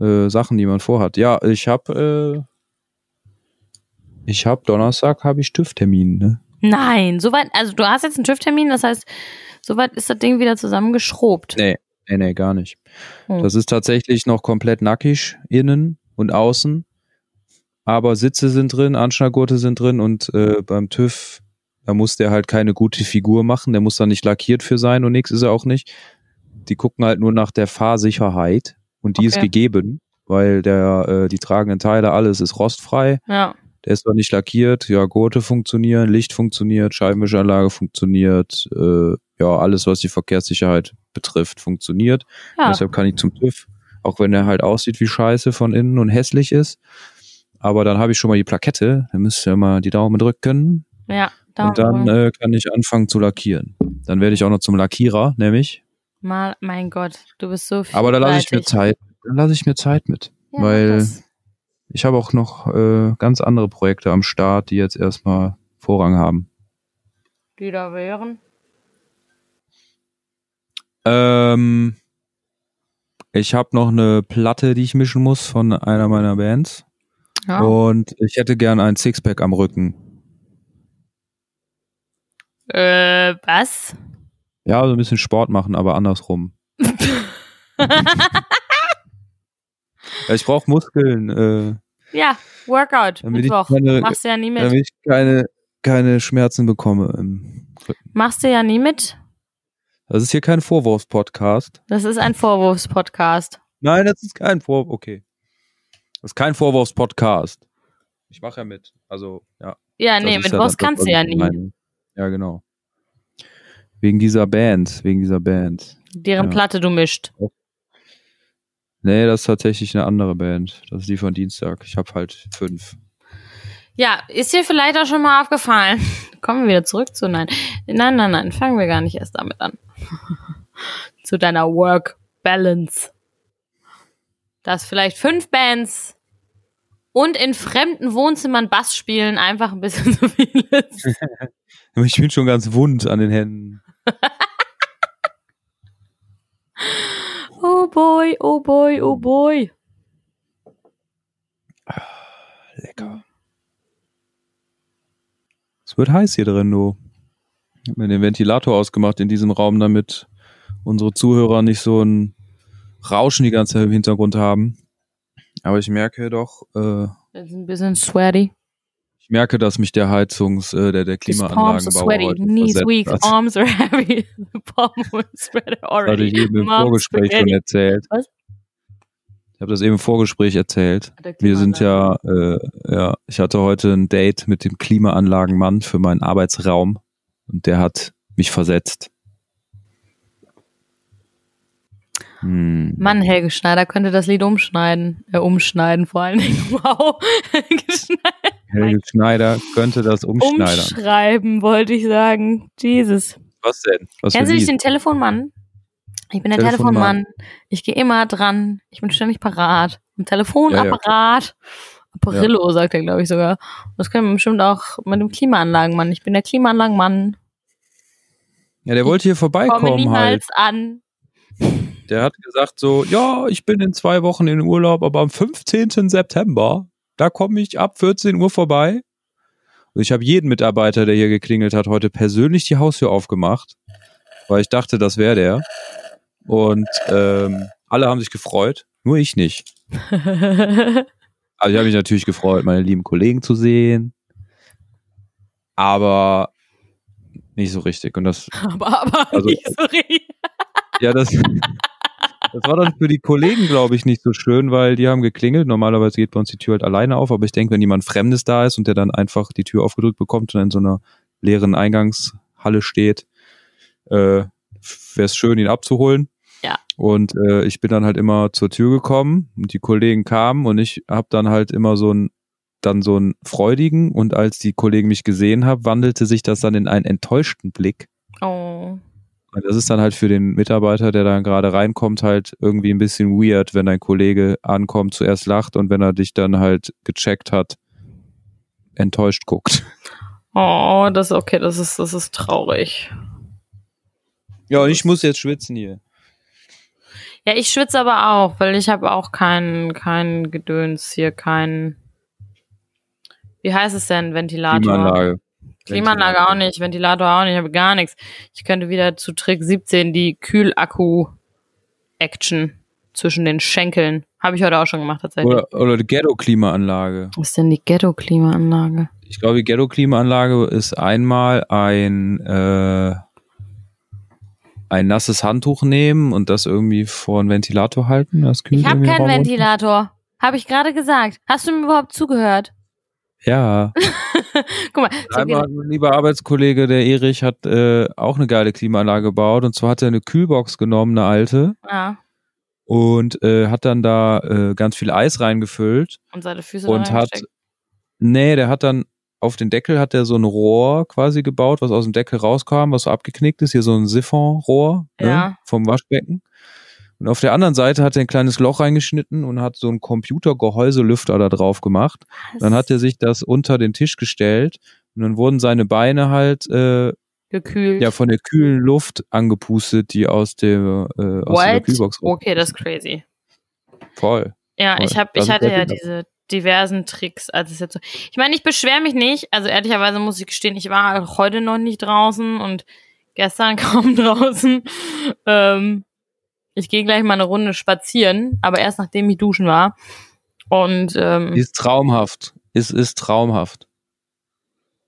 äh, Sachen, die man vorhat. Ja, ich habe äh, ich habe Donnerstag habe ich TÜV-Termin, ne? Nein, soweit, also du hast jetzt einen TÜV-Termin, das heißt, soweit ist das Ding wieder zusammengeschrobt. Nee, nee, nee, gar nicht. Hm. Das ist tatsächlich noch komplett nackig, innen und außen. Aber Sitze sind drin, Anschnallgurte sind drin und äh, beim TÜV, da muss der halt keine gute Figur machen, der muss da nicht lackiert für sein und nichts ist er auch nicht. die gucken halt nur nach der Fahrsicherheit und die ist Okay. gegeben, weil der, äh, die tragenden Teile, alles ist rostfrei. Ja. Der ist zwar nicht lackiert, ja, Gurte funktionieren, Licht funktioniert, Scheibenwischanlage funktioniert, äh, ja, alles, was die Verkehrssicherheit betrifft, funktioniert. Ja. Deshalb kann ich zum TÜV, auch wenn der halt aussieht wie Scheiße von innen und hässlich ist. Aber dann habe ich schon mal die Plakette, dann müsst ihr mal die Daumen drücken Ja. Da und dann äh, kann ich anfangen zu lackieren. Dann werde ich auch noch zum Lackierer, nämlich. mal, mein Gott, du bist so viel. Aber da lasse ich mir Zeit. Da lasse ich mir Zeit mit. Ja, weil das- ich habe auch noch äh, ganz andere Projekte am Start, die jetzt erstmal Vorrang haben. die da wären. Ähm, ich habe noch eine Platte, die ich mischen muss von einer meiner Bands. Ja. Und ich hätte gern ein Sixpack am Rücken. Äh, was? Ja, so ein bisschen Sport machen, aber andersrum. [laughs] Ja, ich brauche Muskeln, äh, ja, Workout. Mittwoch. keine- Machst du ja nie mit. damit ich keine, keine Schmerzen bekomme im Rücken. Machst du ja nie mit. Das ist hier kein Vorwurfspodcast. Das ist ein Vorwurfspodcast. Nein, das ist kein Vorwurf. Okay. Das ist kein Vorwurfspodcast. Ich mache ja mit. Also, ja. Ja, nee, mit was das, kannst du ja nie. meine. Ja, genau. Wegen dieser Band, wegen dieser Band. Deren Ja. Platte du mischt. Nee, das ist tatsächlich eine andere Band. Das ist die von Dienstag. Ich habe halt fünf. Ja, ist dir vielleicht auch schon mal aufgefallen. [laughs] Kommen wir wieder zurück zu nein. Nein, nein, nein, fangen wir gar nicht erst damit an. [laughs] zu deiner Work Balance. Dass vielleicht fünf Bands und in fremden Wohnzimmern Bass spielen einfach ein bisschen [laughs] zu viel ist. [laughs] Ich bin schon ganz wund an den Händen. Oh boy, oh boy, oh boy. Lecker. Es wird heiß hier drin, du. Ich habe mir den Ventilator ausgemacht in diesem Raum, damit unsere Zuhörer nicht so ein Rauschen die ganze Zeit im Hintergrund haben. Aber ich merke doch, äh, Das ist ein bisschen sweaty. ich merke, dass mich der Heizungs-, äh, der, der Klimaanlagenbauer heute knees weak, hat. arms are heavy, [laughs] the palm was sweaty Das hatte already. ich eben im Mom's Vorgespräch schon spaghetti. erzählt. Was? Ich habe das eben im Vorgespräch erzählt. Wir sind ja, äh, ja, ich hatte heute ein Date mit dem Klimaanlagenmann für meinen Arbeitsraum und der hat mich versetzt. Hm. Mann, Helge Schneider könnte das Lied umschneiden. Äh, umschneiden vor allen Dingen. [laughs] Wow. Geschneit- Helge Schneider könnte das umschneidern. Umschreiben, wollte ich sagen. Jesus. Was denn? Was Kennst du nicht den Telefonmann? Ich bin der Telefonmann. Telefonmann. Ich gehe immer dran. Ich bin ständig parat. Am Telefonapparat. Apparillo, sagt er, glaube ich, sogar. Das können wir bestimmt auch mit dem Klimaanlagenmann. Ich bin der Klimaanlagenmann. Ja, der wollte hier Komme vorbeikommen niemals halt. an. Der hat gesagt so, ja, ich bin in zwei Wochen in Urlaub, aber am 15. September, da komme ich ab 14 Uhr vorbei. Und ich habe jeden Mitarbeiter, der hier geklingelt hat, heute persönlich die Haustür aufgemacht, weil ich dachte, das wäre der. Und ähm, alle haben sich gefreut, nur ich nicht. [laughs] Also ich habe mich natürlich gefreut, meine lieben Kollegen zu sehen, aber nicht so richtig. Und das, aber, aber, Also- nicht so richtig. ja, das, [laughs] das war dann für die Kollegen, glaube ich, nicht so schön, weil die haben geklingelt. Normalerweise geht bei uns die Tür halt alleine auf, aber ich denke, wenn jemand Fremdes da ist und der dann einfach die Tür aufgedrückt bekommt und in so einer leeren Eingangshalle steht, äh, wäre es schön, ihn abzuholen. Ja. Und äh, ich bin dann halt immer zur Tür gekommen und die Kollegen kamen und ich habe dann halt immer so ein dann so einen freudigen und als die Kollegen mich gesehen haben, wandelte sich das dann in einen enttäuschten Blick. Oh. Und das ist dann halt für den Mitarbeiter, der dann gerade reinkommt, halt irgendwie ein bisschen weird, wenn dein Kollege ankommt, zuerst lacht und wenn er dich dann halt gecheckt hat, enttäuscht guckt. Oh, das ist okay, das ist, das ist traurig. Ja, und ich muss jetzt schwitzen hier. Ja, ich schwitze aber auch, weil ich habe auch kein, kein Gedöns hier, kein. Wie heißt es denn? Ventilator. Klimaanlage. Klimaanlage auch nicht, Ventilator auch nicht, ich habe gar nichts. Ich könnte wieder zu Trick 17 die Kühlakku-Action zwischen den Schenkeln. Habe ich heute auch schon gemacht tatsächlich. Oder, oder die Ghetto-Klimaanlage. Was ist denn die Ghetto-Klimaanlage? Ich glaube, die Ghetto-Klimaanlage ist einmal ein, äh, ein nasses Handtuch nehmen und das irgendwie vor einen Ventilator halten. Das kühlt Ich habe keinen. Ventilator. Habe ich gerade gesagt. Hast du mir überhaupt zugehört? Ja. [laughs] [laughs] Guck mal. hab Einmal ein lieber Arbeitskollege, der Erich, hat äh, auch eine geile Klimaanlage gebaut. Und zwar hat er eine Kühlbox genommen, eine alte, Ja, und äh, hat dann da äh, ganz viel Eis reingefüllt. und seine Füße und hat, nee, der hat dann auf den Deckel hat er so ein Rohr quasi gebaut, was aus dem Deckel rauskam, was so abgeknickt ist, hier so ein Siphonrohr Ja. ne, vom Waschbecken. Und auf der anderen Seite hat er ein kleines Loch reingeschnitten und hat so einen Computergehäuselüfter da drauf gemacht. Dann hat er sich das unter den Tisch gestellt und dann wurden seine Beine halt äh, gekühlt. ja von der kühlen Luft angepustet, die aus der äh, aus der? Kühlbox raus- Okay, das ist crazy. Voll. Ja, Voll. ich hab, ich ist hatte ja diese diversen Tricks, als es jetzt so. Ich meine, ich beschwere mich nicht. Also ehrlicherweise muss ich gestehen, ich war auch heute noch nicht draußen und gestern [laughs] kaum draußen. Ähm, ich gehe gleich mal eine Runde spazieren, aber erst nachdem ich duschen war. Und ähm, Ist traumhaft. Ist ist traumhaft.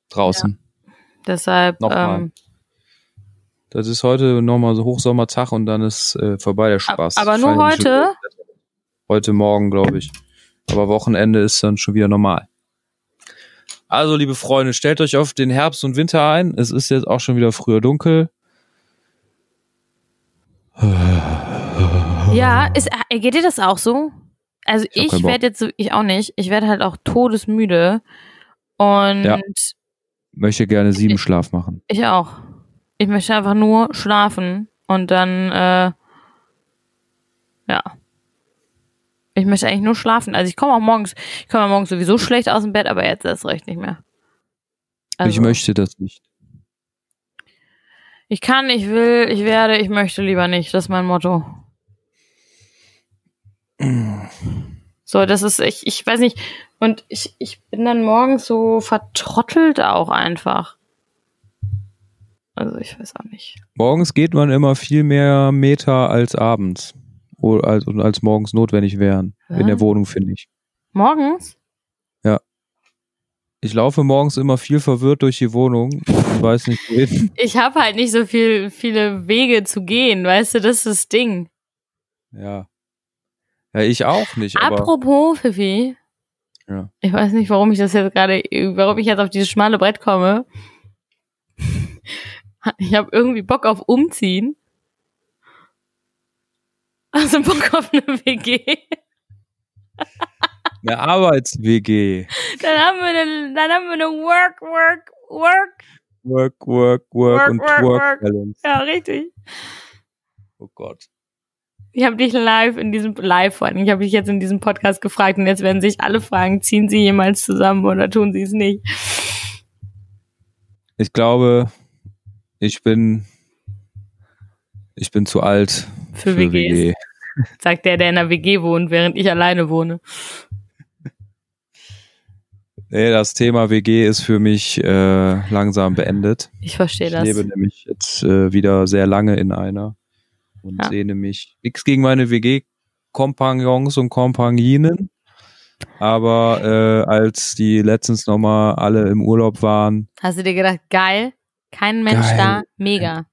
Draußen. deshalb Nochmal. ähm, Das ist heute nochmal so Hochsommertag und dann ist äh, vorbei der Spaß. aber nur heute. Heute Morgen, glaube ich. Aber Wochenende ist dann schon wieder normal. Also, liebe Freunde, stellt euch auf den Herbst und Winter ein. Es ist jetzt auch schon wieder früher dunkel. [sighs] Ja, ist, äh, geht dir das auch so? Also Ich ich, werde jetzt so, ich auch nicht. Ich werde halt auch todesmüde. Und Ja. Möchte gerne sieben Schlaf machen. Ich auch. Ich möchte einfach nur schlafen und dann, äh, ja. Ich möchte eigentlich nur schlafen. Also ich komme auch morgens, ich komme morgens sowieso schlecht aus dem Bett, aber jetzt erst recht nicht mehr. Also, ich möchte das nicht. Ich kann, ich will, ich werde, ich möchte lieber nicht. Das ist mein Motto. So, das ist, ich, ich weiß nicht. Und ich, ich bin dann morgens so vertrottelt auch einfach. Also ich weiß auch nicht. Morgens geht man immer viel mehr Meter als abends. Oder als, und als morgens notwendig wären. In der? Wohnung, finde ich. Morgens? Ich laufe morgens immer viel verwirrt durch die Wohnung und weiß nicht wohin. [laughs] Ich habe halt nicht so viel, viele Wege zu gehen, weißt du, das ist das Ding. Ja. Ja, ich auch nicht, Apropos, Fifi. Ja. Ich weiß nicht, warum ich das jetzt gerade, warum ich jetzt auf dieses schmale Brett komme. [laughs] Ich habe irgendwie Bock auf Umziehen. Also Bock auf eine WG. [laughs] eine Arbeits-WG. Dann haben wir eine, dann haben wir eine Work, Work, Work. Work, work, work, Work, und work, work, work. Balance. Ja, richtig. Oh Gott. Ich habe dich live in diesem, live vor allem, ich habe dich jetzt in diesem Podcast gefragt und jetzt werden sich alle fragen, ziehen sie jemals zusammen oder tun sie es nicht? Ich glaube, ich bin, ich bin zu alt Für, für WGs. WG. [laughs] Sagt der, der in einer WG wohnt, während ich alleine wohne. Nee, das Thema WG ist für mich äh, langsam beendet. Ich verstehe Ich das. lebe nämlich jetzt äh, wieder sehr lange in einer und Ja. sehne mich nichts gegen meine WG-Kompagnons und Kompagninen. Aber äh, als die letztens nochmal alle im Urlaub waren, Hast du dir gedacht, geil, kein Mensch Geil. da, mega.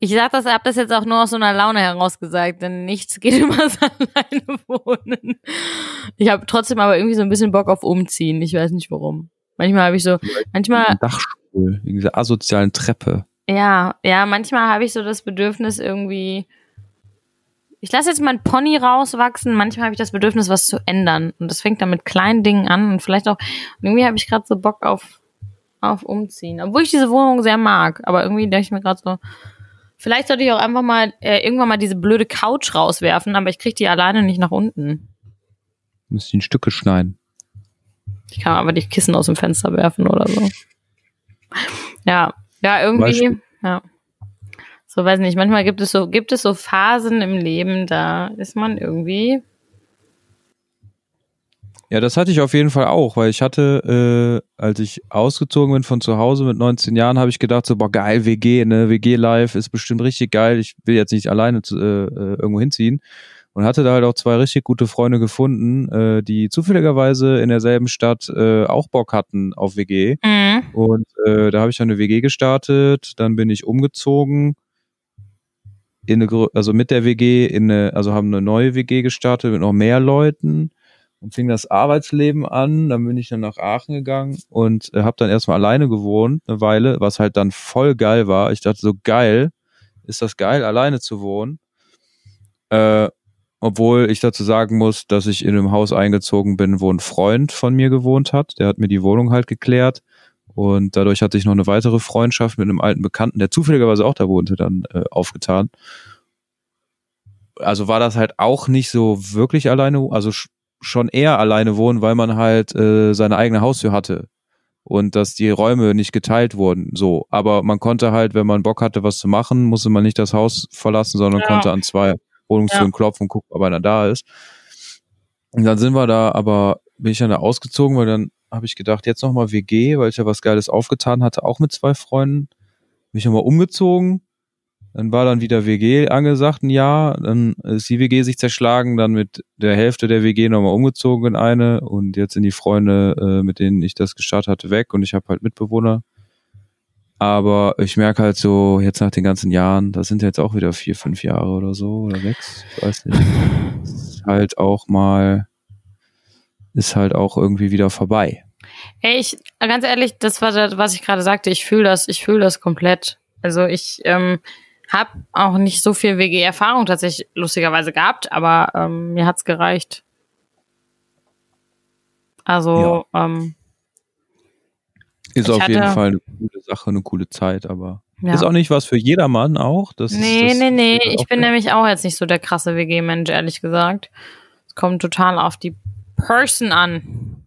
Ich sag das, hab das jetzt auch nur aus so einer Laune heraus gesagt, denn nichts geht [laughs] über das alleine wohnen. Ich habe trotzdem aber irgendwie so ein bisschen Bock auf Umziehen. Ich weiß nicht warum. Manchmal habe ich so, manchmal, Dachstuhl, in dieser asozialen Treppe. Ja, ja, manchmal habe ich so das Bedürfnis irgendwie. Ich lasse jetzt mein Pony rauswachsen. Manchmal habe ich das Bedürfnis, was zu ändern. Und das fängt dann mit kleinen Dingen an und vielleicht auch. Irgendwie habe ich gerade so Bock auf auf umziehen, obwohl ich diese Wohnung sehr mag. Aber irgendwie denke ich mir gerade so, vielleicht sollte ich auch einfach mal äh, irgendwann mal diese blöde Couch rauswerfen. Aber ich kriege die alleine nicht nach unten. Müsste in Stücke schneiden. Ich kann aber die Kissen aus dem Fenster werfen oder so. Ja, ja, irgendwie. Beispiel. Ja. So weiß nicht. Manchmal gibt es so, gibt es so Phasen im Leben, da ist man irgendwie. Ja, das hatte ich auf jeden Fall auch, weil ich hatte, äh, als ich ausgezogen bin von zu Hause mit 19 Jahren, habe ich gedacht, so, boah, geil, WG, ne, WG-Live ist bestimmt richtig geil. Ich will jetzt nicht alleine zu, äh, äh, irgendwo hinziehen. Und hatte da halt auch zwei richtig gute Freunde gefunden, äh, die zufälligerweise in derselben Stadt äh, auch Bock hatten auf WG. Mhm. Und äh, da habe ich dann eine WG gestartet, dann bin ich umgezogen in eine, also mit der WG in eine, also haben eine neue WG gestartet mit noch mehr Leuten und fing das Arbeitsleben an. Dann bin ich dann nach Aachen gegangen und äh, habe dann erstmal alleine gewohnt, eine Weile, was halt dann voll geil war. Ich dachte so, geil, ist das geil, alleine zu wohnen. Äh, obwohl ich dazu sagen muss, dass ich in einem Haus eingezogen bin, wo ein Freund von mir gewohnt hat. Der hat mir die Wohnung halt geklärt. Und dadurch hatte ich noch eine weitere Freundschaft mit einem alten Bekannten, der zufälligerweise auch da wohnte, dann äh, aufgetan. Also war das halt auch nicht so wirklich alleine, also schon eher alleine wohnen, weil man halt äh, seine eigene Haustür hatte und dass die Räume nicht geteilt wurden. So, aber man konnte halt, wenn man Bock hatte, was zu machen, musste man nicht das Haus verlassen, sondern ja. konnte an zwei Wohnungstüren ja. klopfen und gucken, ob einer da ist. Und dann sind wir da, aber bin ich dann da ausgezogen, weil dann habe ich gedacht, jetzt nochmal WG, weil ich ja was Geiles aufgetan hatte, auch mit zwei Freunden. Bin ich nochmal umgezogen. Dann war dann wieder WG angesagt, ein Jahr. Dann ist die WG sich zerschlagen, dann mit der Hälfte der WG nochmal umgezogen in eine. Und jetzt sind die Freunde, äh, mit denen ich das gestartet hatte, weg. Und ich habe halt Mitbewohner. Aber ich merke halt so, jetzt nach den ganzen Jahren, das sind jetzt auch wieder vier, fünf Jahre oder so, oder sechs, ich weiß nicht. Ist halt auch mal, ist halt auch irgendwie wieder vorbei. Ey, ich, ganz ehrlich, das war das, was ich gerade sagte, ich fühle das, ich fühle das komplett. Also ich ähm, habe auch nicht so viel WG-Erfahrung tatsächlich lustigerweise gehabt, aber ähm, mir hat's gereicht. Also, ja. ähm, ist auf hatte, jeden Fall eine coole Sache, eine coole Zeit, aber ja. ist auch nicht was für jedermann auch. Das nee, das nee, nee. Ich bin nämlich auch jetzt nicht so der krasse WG-Mensch, ehrlich gesagt. Es kommt total auf die Person an.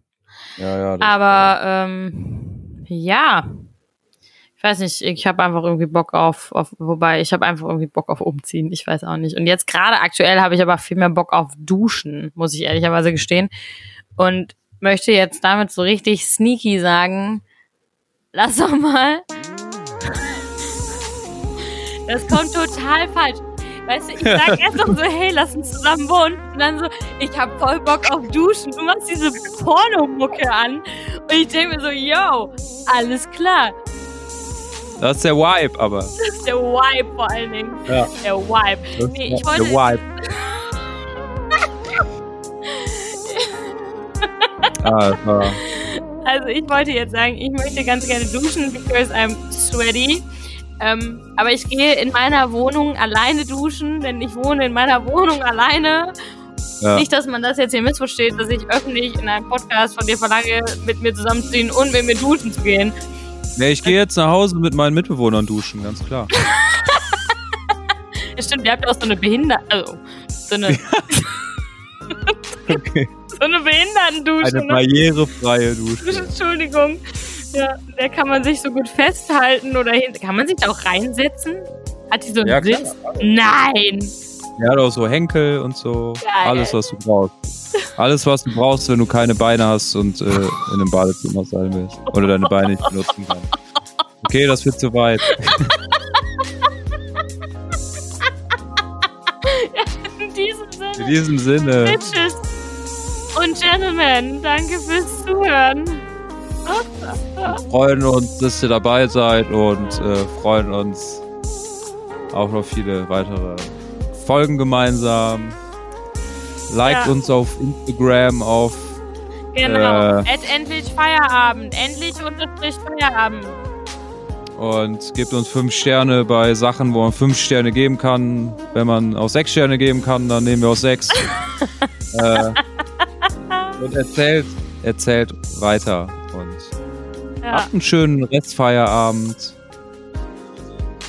Ja, ja. Aber ähm, ja, ich weiß nicht, ich habe einfach irgendwie Bock auf, auf wobei ich habe einfach irgendwie Bock auf Umziehen, ich weiß auch nicht. Und jetzt gerade aktuell habe ich aber viel mehr Bock auf Duschen, muss ich ehrlicherweise gestehen. Und möchte jetzt damit so richtig sneaky sagen, lass doch mal. [laughs] Das kommt total falsch. Weißt du, ich sag erst noch so, hey, lass uns zusammen wohnen. Und dann so, ich hab voll Bock auf Duschen. Du machst diese Pornomucke an. Und ich denke mir so, yo, alles klar. Das ist der Vibe, aber. Das ist der Vibe vor allen Dingen. Ja. Der Vibe. Nee, ich wollte. Der Vibe. [laughs] ah, also ich wollte jetzt sagen, ich möchte ganz gerne duschen, because I'm sweaty. Ähm, aber ich gehe in meiner Wohnung alleine duschen, denn ich wohne in meiner Wohnung alleine. Ja. Nicht, dass man das jetzt hier missversteht, dass ich öffentlich in einem Podcast von dir verlange, mit mir zusammenzuziehen und mit mir duschen zu gehen. Nee, ich gehe jetzt nach Hause mit meinen Mitbewohnern duschen, ganz klar. [laughs] ja, stimmt, ihr habt ja auch so eine Behinderte. Also, so eine. [laughs] So eine Behindertendusche. Eine ne? barrierefreie Dusche. [laughs] Entschuldigung. Ja, der kann man sich so gut festhalten oder hin. Kann man sich da auch reinsetzen? Hat die so einen ja, Sitz? Nein! Ja, doch so Henkel und so. Geil. Alles, was du brauchst. Alles, was du brauchst, wenn du keine Beine hast und äh, in einem Badezimmer sein willst. Oder deine Beine nicht benutzen kannst. Okay, das wird zu weit. [laughs] [laughs] in diesem Sinne. In diesem Sinne. Bitches und Gentlemen, danke fürs Zuhören. Wir freuen uns, dass ihr dabei seid und äh, freuen uns auf noch viele weitere Folgen gemeinsam. Liked ja. uns auf Instagram, auf. Genau. Äh, endlich Feierabend. Endlich unterstrich Feierabend. Und gebt uns fünf Sterne bei Sachen, wo man fünf Sterne geben kann. Wenn man auch sechs Sterne geben kann, dann nehmen wir auch sechs. [laughs] äh, und erzählt, erzählt weiter. Und ja. habt einen schönen Restfeierabend.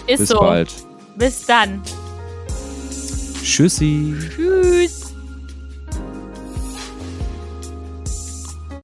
Ist Bis so. bald. Bis dann. Tschüssi. Tschüss.